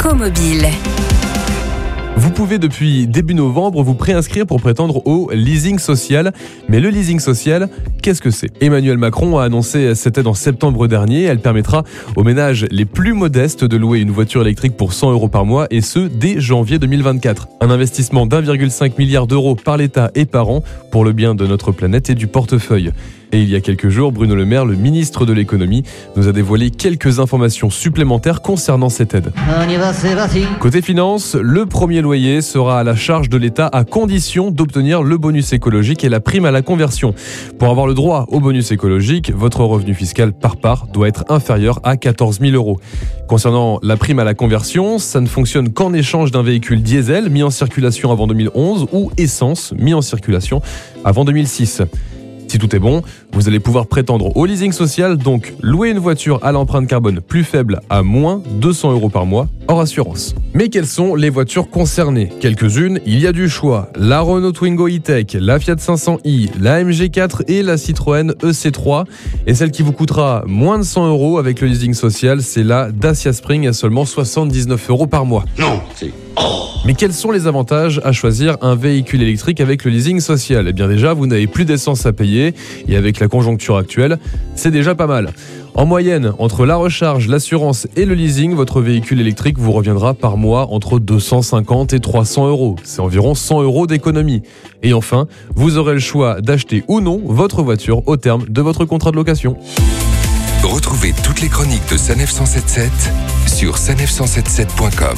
Écomobile. Vous pouvez depuis début novembre vous préinscrire pour prétendre au leasing social. Mais le leasing social, qu'est-ce que c'est? Emmanuel Macron a annoncé cette aide en septembre dernier. Elle permettra aux ménages les plus modestes de louer une voiture électrique pour 100 euros par mois et ce dès janvier 2024. Un investissement d'1,5 milliard d'euros par l'État et par an pour le bien de notre planète et du portefeuille. Et il y a quelques jours, Bruno Le Maire, le ministre de l'économie, nous a dévoilé quelques informations supplémentaires concernant cette aide. Côté finance, le premier loyer sera à la charge de l'État à condition d'obtenir le bonus écologique et la prime à la conversion. Pour avoir le droit au bonus écologique, votre revenu fiscal par part doit être inférieur à 14 000 euros. Concernant la prime à la conversion, ça ne fonctionne qu'en échange d'un véhicule diesel mis en circulation avant 2011 ou essence mis en circulation avant 2006. Tout est bon, vous allez pouvoir prétendre au leasing social, donc louer une voiture à l'empreinte carbone plus faible à moins 200 euros par mois hors assurance. Mais quelles sont les voitures concernées? Quelques-unes, il y a du choix. La Renault Twingo E-Tech, la Fiat 500i, la MG4 et la Citroën EC3. Et celle qui vous coûtera moins de 100 euros avec le leasing social, c'est la Dacia Spring à seulement 79 euros par mois. Non, c'est... Mais quels sont les avantages à choisir un véhicule électrique avec le leasing social? Eh bien déjà, vous n'avez plus d'essence à payer et avec la conjoncture actuelle, c'est déjà pas mal. En moyenne, entre la recharge, l'assurance et le leasing, votre véhicule électrique vous reviendra par mois entre 250 et 300 euros. C'est environ 100 euros d'économie. Et enfin, vous aurez le choix d'acheter ou non votre voiture au terme de votre contrat de location. Retrouvez toutes les chroniques de Sanef 177 sur sanef177.com.